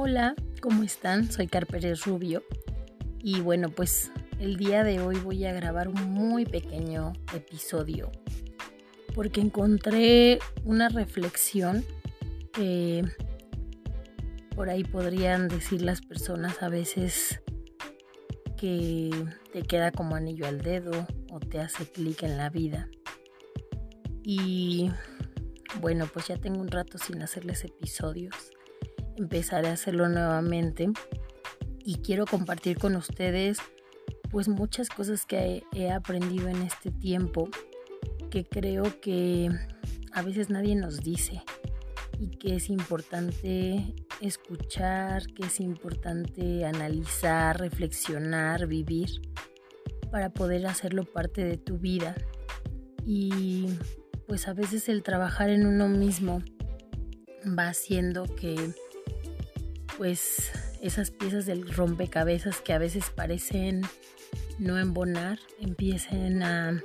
Hola, ¿cómo están? Soy Carpérez Rubio y bueno, pues el día de hoy voy a grabar un muy pequeño episodio porque encontré una reflexión que por ahí podrían decir las personas a veces que te queda como anillo al dedo o te hace clic en la vida. Y bueno, pues ya tengo un rato sin hacerles episodios empezaré a hacerlo nuevamente y quiero compartir con ustedes pues muchas cosas que he aprendido en este tiempo que creo que a veces nadie nos dice y que es importante escuchar, que es importante analizar, reflexionar, vivir para poder hacerlo parte de tu vida. Y pues a veces el trabajar en uno mismo va haciendo que pues esas piezas del rompecabezas que a veces parecen no embonar empiecen a,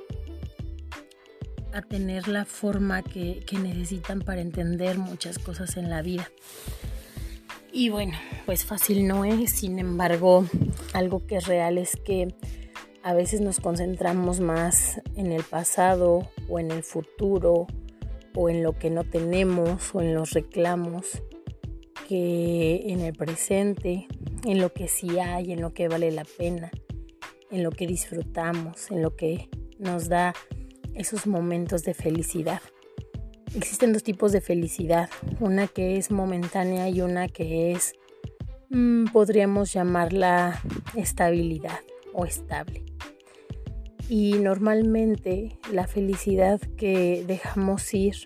a tener la forma que, que necesitan para entender muchas cosas en la vida. Y bueno, pues fácil no es, sin embargo, algo que es real es que a veces nos concentramos más en el pasado o en el futuro o en lo que no tenemos o en los reclamos que en el presente, en lo que sí hay, en lo que vale la pena, en lo que disfrutamos, en lo que nos da esos momentos de felicidad. Existen dos tipos de felicidad, una que es momentánea y una que es, mm, podríamos llamarla estabilidad o estable. Y normalmente la felicidad que dejamos ir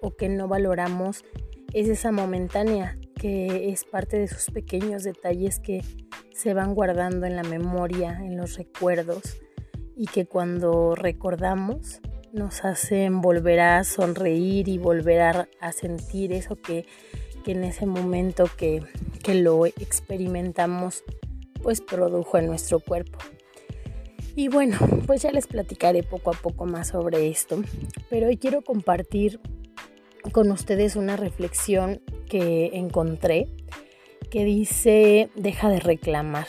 o que no valoramos es esa momentánea que es parte de esos pequeños detalles que se van guardando en la memoria, en los recuerdos y que cuando recordamos nos hacen volver a sonreír y volver a, sentir eso que, en ese momento que, que lo experimentamos pues produjo en nuestro cuerpo. Y bueno, pues ya les platicaré poco a poco más sobre esto, pero hoy quiero compartir con ustedes una reflexión que encontré que dice, deja de reclamar.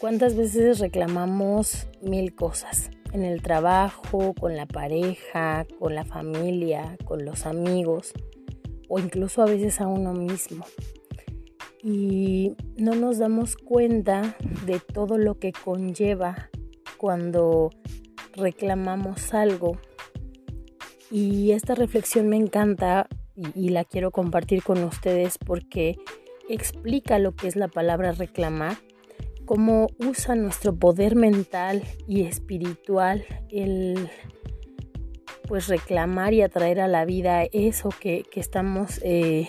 ¿Cuántas veces reclamamos mil cosas? En el trabajo, con la pareja, con la familia, con los amigos o incluso a veces a uno mismo. Y no nos damos cuenta de todo lo que conlleva cuando reclamamos algo y esta reflexión me encanta y, la quiero compartir con ustedes porque explica lo que es la palabra reclamar, cómo usa nuestro poder mental y espiritual el pues reclamar y atraer a la vida eso que, estamos eh,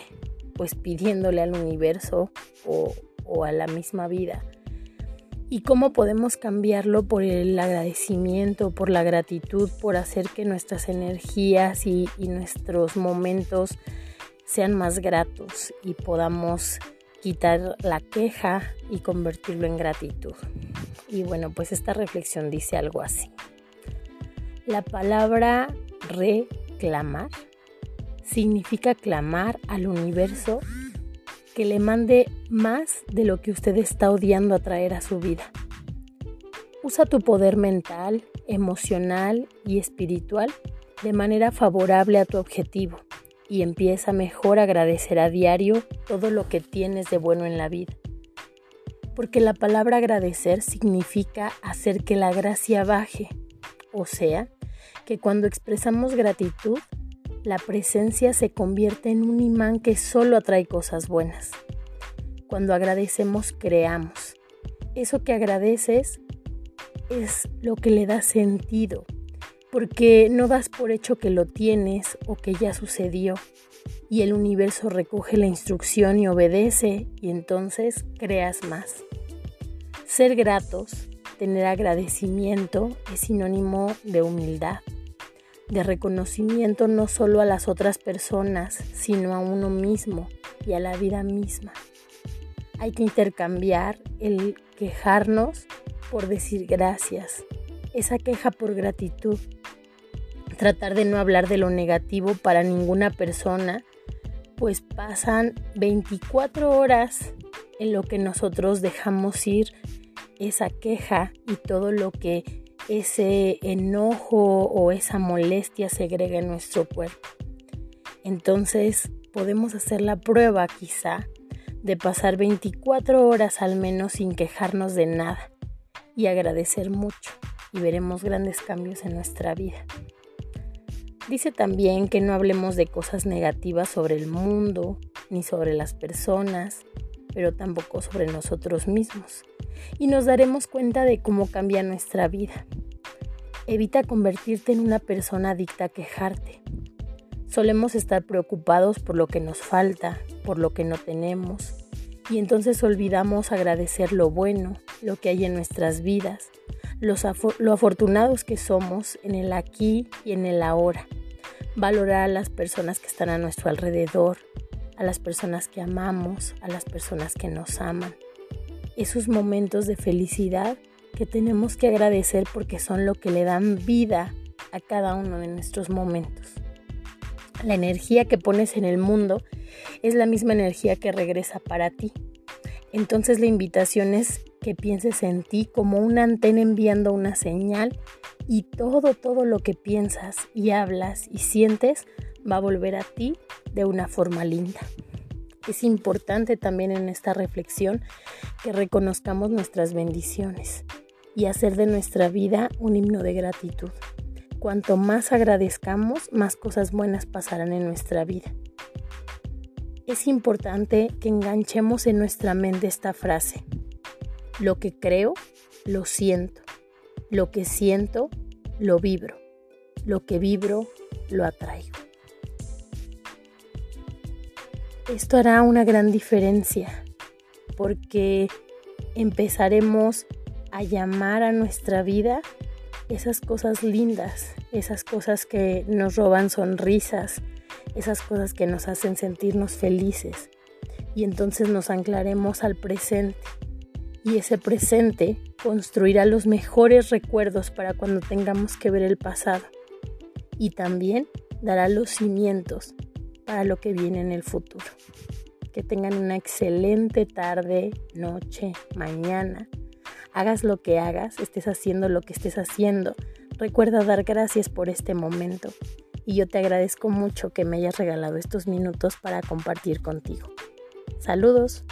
pues pidiéndole al universo o, o a la misma vida y cómo podemos cambiarlo por el agradecimiento, por la gratitud, por hacer que nuestras energías y, nuestros momentos sean más gratos y podamos quitar la queja y convertirlo en gratitud. Y bueno, pues esta reflexión dice algo así. La palabra reclamar significa clamar al universo que le mande más de lo que usted está odiando atraer a su vida. Usa tu poder mental, emocional y espiritual de manera favorable a tu objetivo y empieza mejor a agradecer a diario todo lo que tienes de bueno en la vida. Porque la palabra agradecer significa hacer que la gracia baje, o sea, que cuando expresamos gratitud la presencia se convierte en un imán que solo atrae cosas buenas. Cuando agradecemos, creamos. Eso que agradeces es lo que le da sentido, porque no das por hecho que lo tienes o que ya sucedió, y el universo recoge la instrucción y obedece, y entonces creas más. Ser gratos, tener agradecimiento, es sinónimo de humildad de reconocimiento no solo a las otras personas, sino a uno mismo y a la vida misma. Hay que intercambiar el quejarnos por decir gracias, esa queja por gratitud, tratar de no hablar de lo negativo para ninguna persona, pues pasan 24 horas en lo que nosotros dejamos ir esa queja y todo lo que ese enojo o esa molestia segrega en nuestro cuerpo. Entonces podemos hacer la prueba quizá de pasar 24 horas al menos sin quejarnos de nada y agradecer mucho y veremos grandes cambios en nuestra vida. Dice también que no hablemos de cosas negativas sobre el mundo ni sobre las personas, pero tampoco sobre nosotros mismos. Y nos daremos cuenta de cómo cambia nuestra vida. Evita convertirte en una persona adicta a quejarte. Solemos estar preocupados por lo que nos falta, por lo que no tenemos, y entonces olvidamos agradecer lo bueno, lo que hay en nuestras vidas, lo afortunados que somos en el aquí y en el ahora. Valorar a las personas que están a nuestro alrededor, a las personas que amamos, a las personas que nos aman. Esos momentos de felicidad que tenemos que agradecer porque son lo que le dan vida a cada uno de nuestros momentos. La energía que pones en el mundo es la misma energía que regresa para ti. Entonces la invitación es que pienses en ti como una antena enviando una señal y todo, todo lo que piensas y hablas y sientes va a volver a ti de una forma linda. Es importante también en esta reflexión que reconozcamos nuestras bendiciones y hacer de nuestra vida un himno de gratitud. Cuanto más agradezcamos, más cosas buenas pasarán en nuestra vida es importante que enganchemos en nuestra mente esta frase. Lo que creo, lo siento. Lo que siento, lo vibro. Lo que vibro, lo atraigo. Esto hará una gran diferencia porque empezaremos a llamar a nuestra vida esas cosas lindas, esas cosas que nos roban sonrisas, esas cosas que nos hacen sentirnos felices. Y entonces nos anclaremos al presente. Y ese presente construirá los mejores recuerdos para cuando tengamos que ver el pasado. Y también dará los cimientos para lo que viene en el futuro. Que tengan una excelente tarde, noche, mañana. Hagas lo que hagas, estés haciendo lo que estés haciendo. Recuerda dar gracias por este momento y yo te agradezco mucho que me hayas regalado estos minutos para compartir contigo. Saludos.